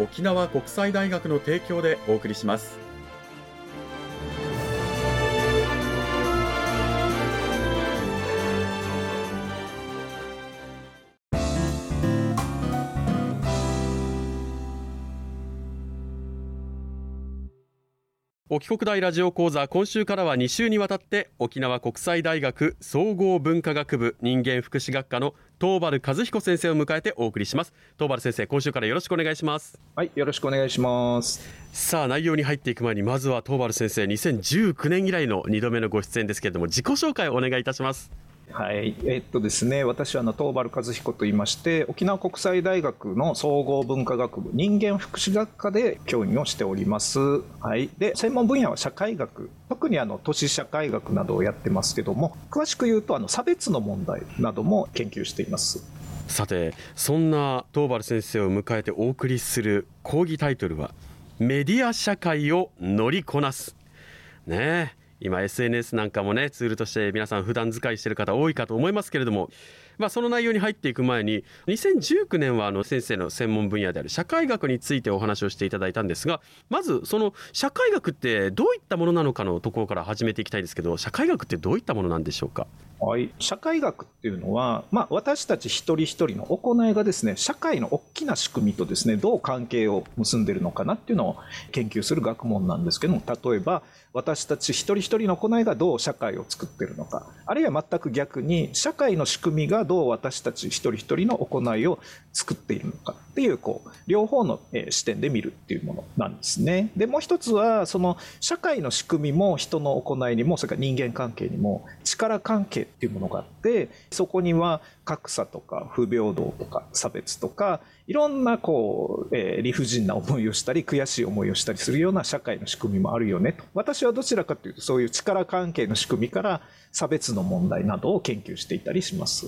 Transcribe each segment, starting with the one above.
沖縄国際大学の提供でお送りします。沖国大ラジオ講座今週からは2週にわたって沖縄国際大学総合文化学部人間福祉学科の東原和彦先生を迎えてお送りします。東原先生今週からよろしくお願いします。はいよろしくお願いします。さあ内容に入っていく前にまずは東原先生2019年以来の2度目のご出演ですけれども自己紹介をお願いいたしますはい、えっとですね、私はあの東原和彦と言いまして、沖縄国際大学の総合文化学部人間福祉学科で教員をしております。はい、で専門分野は社会学、特にあの都市社会学などをやってますけども、詳しく言うとあの差別の問題なども研究しています。さて、そんな東原先生を迎えてお送りする講義タイトルはメディア社会を乗りこなす。ねえ。今 SNS なんかもねツールとして皆さん普段使いしてる方多いかと思いますけれどもまあ、その内容に入っていく前に2019年はあの先生の専門分野である社会学についてお話をしていただいたんですがまずその社会学ってどういったものなのかのところから始めていきたいんですけど社会学ってどういったものなんでしょうか？はい、社会学っていうのは、まあ、私たち一人一人の行いがですね社会の大きな仕組みとですねどう関係を結んでるのかなっていうのを研究する学問なんですけども例えば私たち一人一人の行いがどう社会を作ってるのかあるいは全く逆に社会の仕組みがどう私たち一人一人の行いを作っているのか。ていうこう両方の視点で見るっていうものなんですね。でもう一つはその社会の仕組みも人の行いにもそれから人間関係にも力関係っていうものがあってそこには格差とか不平等とか差別とかいろんなこう、えー、理不尽な思いをしたり悔しい思いをしたりするような社会の仕組みもあるよねと。私はどちらかというとそういう力関係の仕組みから差別の問題などを研究していたりします。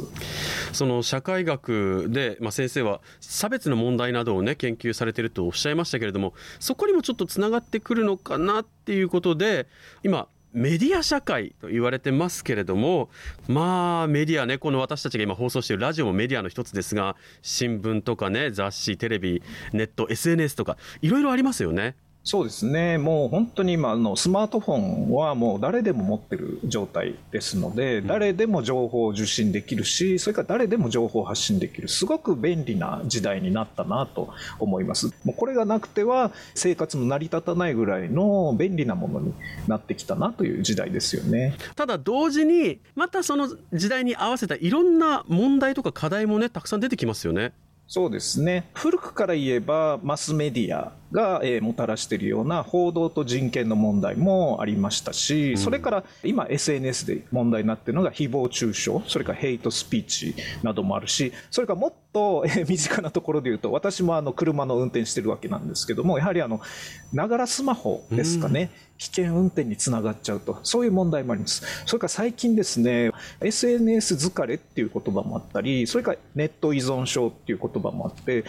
その社会学で、まあ、先生は差別の問題などを、ね、研究されているとおっしゃいましたけれどもそこにもちょっとつながってくるのかなっていうことで今メディア社会と言われてますけれどもまあメディアねこの私たちが今放送しているラジオもメディアの一つですが新聞とかね雑誌テレビネット SNS とかいろいろありますよね。そうですね、もう本当に今のスマートフォンはもう誰でも持ってる状態ですので、誰でも情報を受信できるし、それから誰でも情報を発信できる、すごく便利な時代になったなと思います。もうこれがなくては生活も成り立たないぐらいの便利なものになってきたなという時代ですよね。ただ同時に、またその時代に合わせたいろんな問題とか課題もね、たくさん出てきますよね。そうですね。古くから言えば、マスメディアが、えー、もたらしているような報道と人権の問題もありましたし、それから今 SNS で問題になっているのが誹謗中傷、それからヘイトスピーチなどもあるし、それからもっと、えー、身近なところで言うと、私もあの車の運転してるわけなんですけども、やはりあの、ながらスマホですかね、危険運転につながっちゃうと、そういう問題もあります。それから最近ですね、SNS 疲れっていう言葉もあったり、それからネット依存症っていう言葉もあって、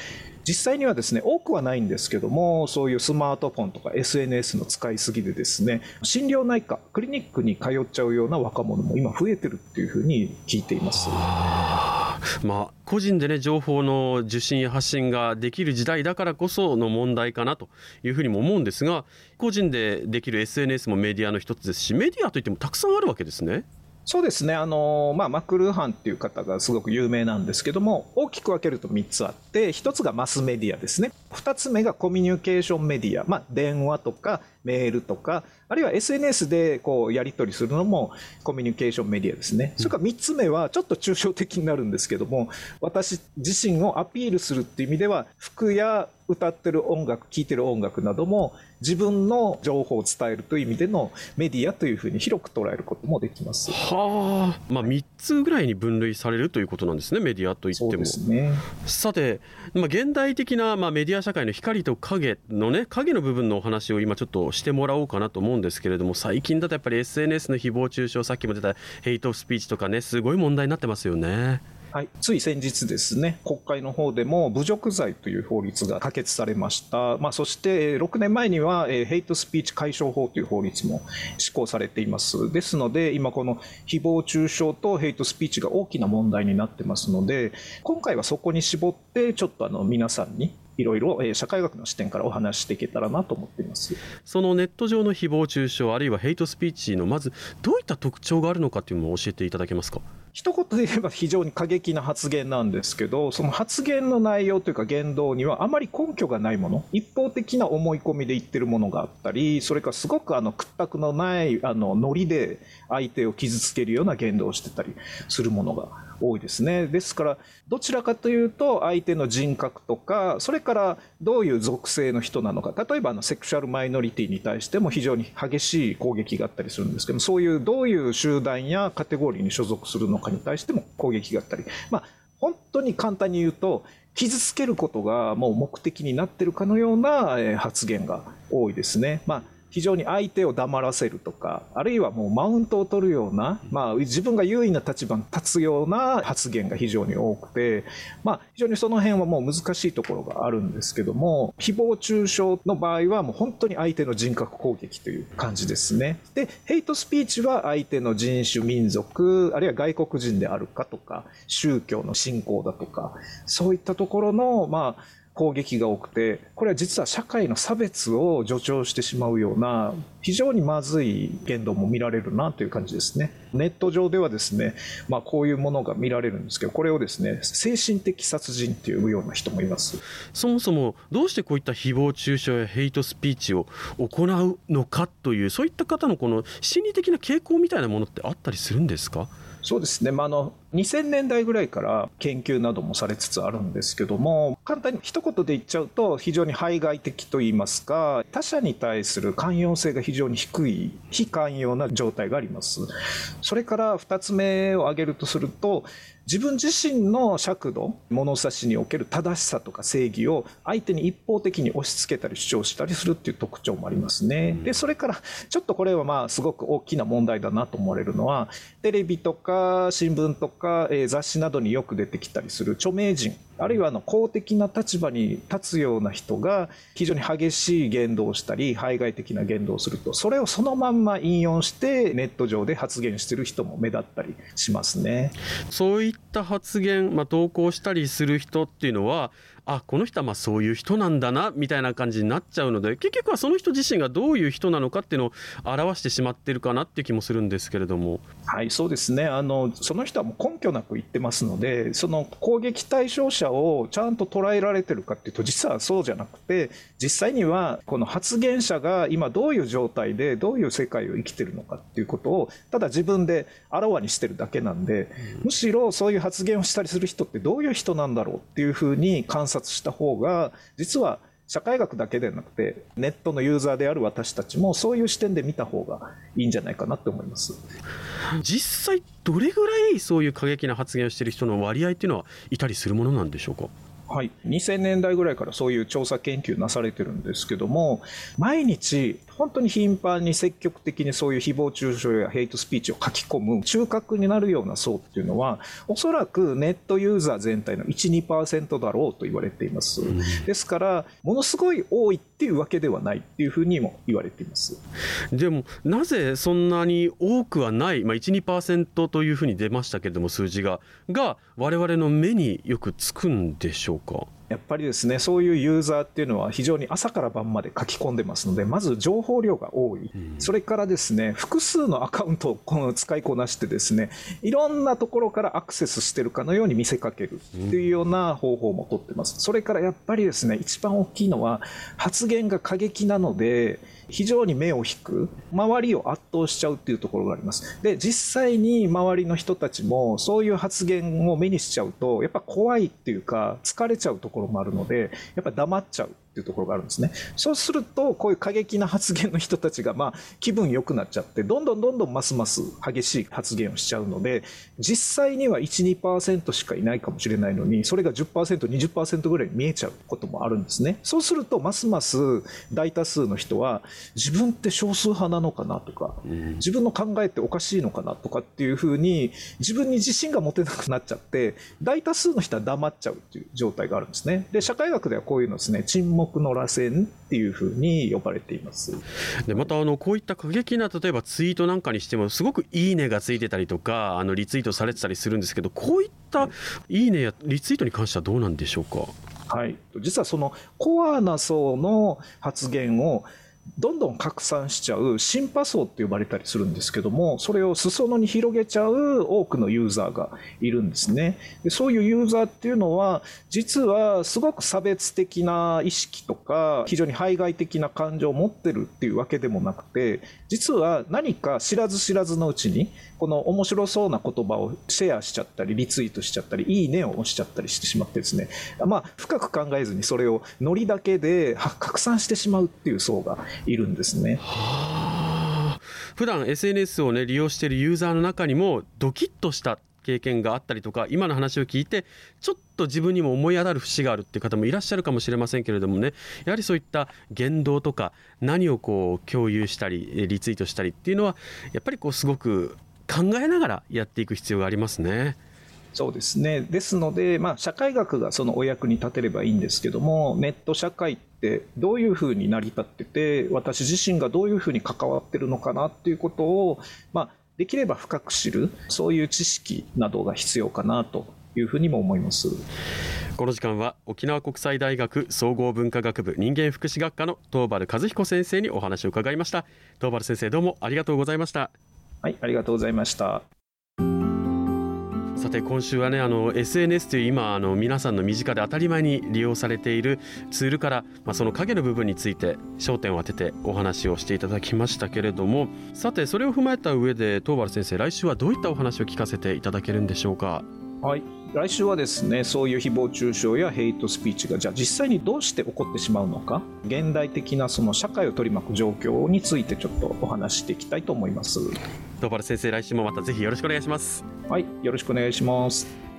実際にはですね、多くはないんですけども、そういうスマートフォンとか SNS の使いすぎでですね、心療内科、クリニックに通っちゃうような若者も今増えてるっていうふうに聞いています。まあ、個人でね情報の受信や発信ができる時代だからこその問題かなというふうにも思うんですが個人でできる SNS もメディアの一つですしメディアといってもたくさんあるわけですね。そうですね。あの、まあ、マクルーハンっていう方がすごく有名なんですけども、大きく分けると3つあって、1つがマスメディアですね。2つ目がコミュニケーションメディア。まあ、電話とかメールとか、あるいは SNS でこうやり取りするのもコミュニケーションメディアですね。それから3つ目はちょっと抽象的になるんですけども、私自身をアピールするっていう意味では、服や歌ってる音楽、聴いてる音楽なども自分の情報を伝えるという意味でのメディアというふうに広く捉えることもできます。はあ、まあ3つぐらいに分類されるということなんですね、メディアといっても。ね、さて、まあ、現代的なまあメディア社会の光と影のね、影の部分のお話を今ちょっとしてもらおうかなと思うんですけれども、最近だとやっぱり SNS の誹謗中傷、さっきも出たヘイトスピーチとかね、すごい問題になってますよね。はい、つい先日ですね、国会の方でも侮辱罪という法律が可決されました。まあ、そして6年前にはヘイトスピーチ解消法という法律も施行されています。ですので、今この誹謗中傷とヘイトスピーチが大きな問題になってますので、今回はそこに絞ってちょっとあの皆さんにいろいろ社会学の視点からお話していけたらなと思っています。そのネット上の誹謗中傷あるいはヘイトスピーチのまずどういった特徴があるのかというのを教えていただけますか？一言で言えば非常に過激な発言なんですけどその発言の内容というか言動にはあまり根拠がないもの一方的な思い込みで言ってるものがあったりそれからすごくあの屈託のないあのノリで相手を傷つけるような言動をしてたりするものが多いですね。ですから、どちらかというと、相手の人格とか、それからどういう属性の人なのか、例えばあのセクシャルマイノリティに対しても非常に激しい攻撃があったりするんですけども、そういうどういう集団やカテゴリーに所属するのかに対しても攻撃があったり、まあ、本当に簡単に言うと、傷つけることがもう目的になってるかのような発言が多いですね。まあ非常に相手を黙らせるとか、あるいはもうマウントを取るような、まあ自分が優位な立場に立つような発言が非常に多くて、まあ非常にその辺はもう難しいところがあるんですけども、誹謗中傷の場合はもう本当に相手の人格攻撃という感じですね。で、ヘイトスピーチは相手の人種、民族、あるいは外国人であるかとか、宗教の信仰だとか、そういったところの、まあ、攻撃が多くて、これは実は社会の差別を助長してしまうような、非常にまずい言動も見られるなという感じですね。ネット上ではですね、まあこういうものが見られるんですけど、これをですね、精神的殺人っていうような人もいます。そもそもどうしてこういった誹謗中傷やヘイトスピーチを行うのかという、そういった方のこの心理的な傾向みたいなものってあったりするんですか？そうですね、まあ、あの2000年代ぐらいから研究などもされつつあるんですけども簡単に一言で言っちゃうと非常に排外的といいますか他者に対する寛容性が非常に低い非寛容な状態がありますそれから2つ目を挙げるとすると自分自身の尺度物差しにおける正しさとか正義を相手に一方的に押し付けたり主張したりするっていう特徴もありますね。でそれからちょっとこれはまあすごく大きな問題だなと思われるのはテレビとか新聞とか、え雑誌などによく出てきたりする著名人あるいはあの公的な立場に立つような人が非常に激しい言動をしたり排外的な言動をするとそれをそのまんま引用してネット上で発言してる人も目立ったりしますね。そういった発言、まあ、投稿したりする人っていうのはあこの人はまあそういう人なんだなみたいな感じになっちゃうので結局はその人自身がどういう人なのかっていうのを表してしまってるかなっていう気もするんですけれども。はいそうですね。あのその人はもう根拠なく言ってますのでその攻撃対象者をちゃんと捉えられてるかっていうと実はそうじゃなくて実際にはこの発言者が今どういう状態でどういう世界を生きてるのかっていうことをただ自分であらわにしてるだけなんで、むしろそういう発言をしたりする人ってどういう人なんだろうっていうふうに観察した方が実は社会学だけでなくてネットのユーザーである私たちもそういう視点で見た方がいいんじゃないかなって思います。実際どれぐらいそういう過激な発言をしている人の割合っていうのはいたりするものなんでしょうか？はい、2000年代ぐらいからそういう調査研究なされてるんですけども毎日本当に頻繁に積極的にそういう誹謗中傷やヘイトスピーチを書き込む中核になるような層っていうのはおそらくネットユーザー全体の12%だろうと言われています、うん、ですからものすごい多いっていうわけではないっていうふうにも言われています。でもなぜそんなに多くはない、まあ、12%というふうに出ましたけれども数字がが我々の目によくつくんでしょうか？やっぱりですね、そういうユーザーっていうのは非常に朝から晩まで書き込んでますので、まず情報量が多い。それからですね、複数のアカウントをこの使いこなしてですね、いろんなところからアクセスしてるかのように見せかけるっていうような方法もとってます。それからやっぱりですね、一番大きいのは発言が過激なので、非常に目を引く、周りを圧倒しちゃうっていうところがあります。で、実際に周りの人たちもそういう発言を目にしちゃうと、やっぱ怖いっていうか、疲れちゃうところもあるので、やっぱ黙っちゃう。っていうところがあるんですね。そうすると、こういう過激な発言の人たちが、まあ、気分良くなっちゃって、どんどんどんどんますます激しい発言をしちゃうので、実際には1、2%しかいないかもしれないのに、それが10%、20%ぐらいに見えちゃうこともあるんですね。そうすると、ますます大多数の人は、自分って少数派なのかなとか、自分の考えっておかしいのかなとかっていうふうに、自分に自信が持てなくなっちゃって、大多数の人は黙っちゃうっていう状態があるんですね。で、社会学ではこういうのですね、沈黙の螺旋っていうふうに呼ばれています。でまたあのこういった過激な例えばツイートなんかにしてもすごくいいねがついてたりとかあのリツイートされてたりするんですけどこういったいいねやリツイートに関してはどうなんでしょうか？はい、実はそのコアな層の発言をどんどん拡散しちゃうシンパ層って呼ばれたりするんですけども、それを裾野に広げちゃう多くのユーザーがいるんですね。でそういうユーザーっていうのは、実はすごく差別的な意識とか、非常に排外的な感情を持ってるっていうわけでもなくて、実は何か知らず知らずのうちに、この面白そうな言葉をシェアしちゃったり、リツイートしちゃったり、いいねを押しちゃったりしてしまってですね、まあ、深く考えずにそれをノリだけで拡散してしまうっていう層がいるんですね。普段 SNS をね利用しているユーザーの中にもドキッとした経験があったりとか今の話を聞いてちょっと自分にも思い当たる節があるっていう方もいらっしゃるかもしれませんけれどもねやはりそういった言動とか何をこう共有したりリツイートしたりっていうのはやっぱりこうすごく考えながらやっていく必要がありますね。そうですね。ですので、まあ、社会学がそのお役に立てればいいんですけども、ネット社会ってどういうふうに成り立ってて、私自身がどういうふうに関わってるのかなっていうことを、まあ、できれば深く知る、そういう知識などが必要かなというふうにも思います。この時間は沖縄国際大学総合文化学部人間福祉学科の東原和彦先生にお話を伺いました東原先生どうもありがとうございましたはいありがとうございましたさて今週はねあの SNS という今あの皆さんの身近で当たり前に利用されているツールから、まあ、その影の部分について焦点を当ててお話をしていただきましたけれどもさてそれを踏まえた上で東原先生来週はどういったお話を聞かせていただけるんでしょうか？はい来週はですねそういう誹謗中傷やヘイトスピーチがじゃあ実際にどうして起こってしまうのか現代的なその社会を取り巻く状況についてちょっとお話していきたいと思います東原先生来週もまたぜひよろしくお願いします。はいよろしくお願いします。